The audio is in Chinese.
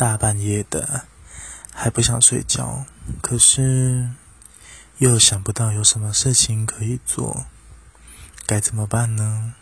大半夜的还不想睡觉可是又想不到有什么事情可以做该怎么办呢？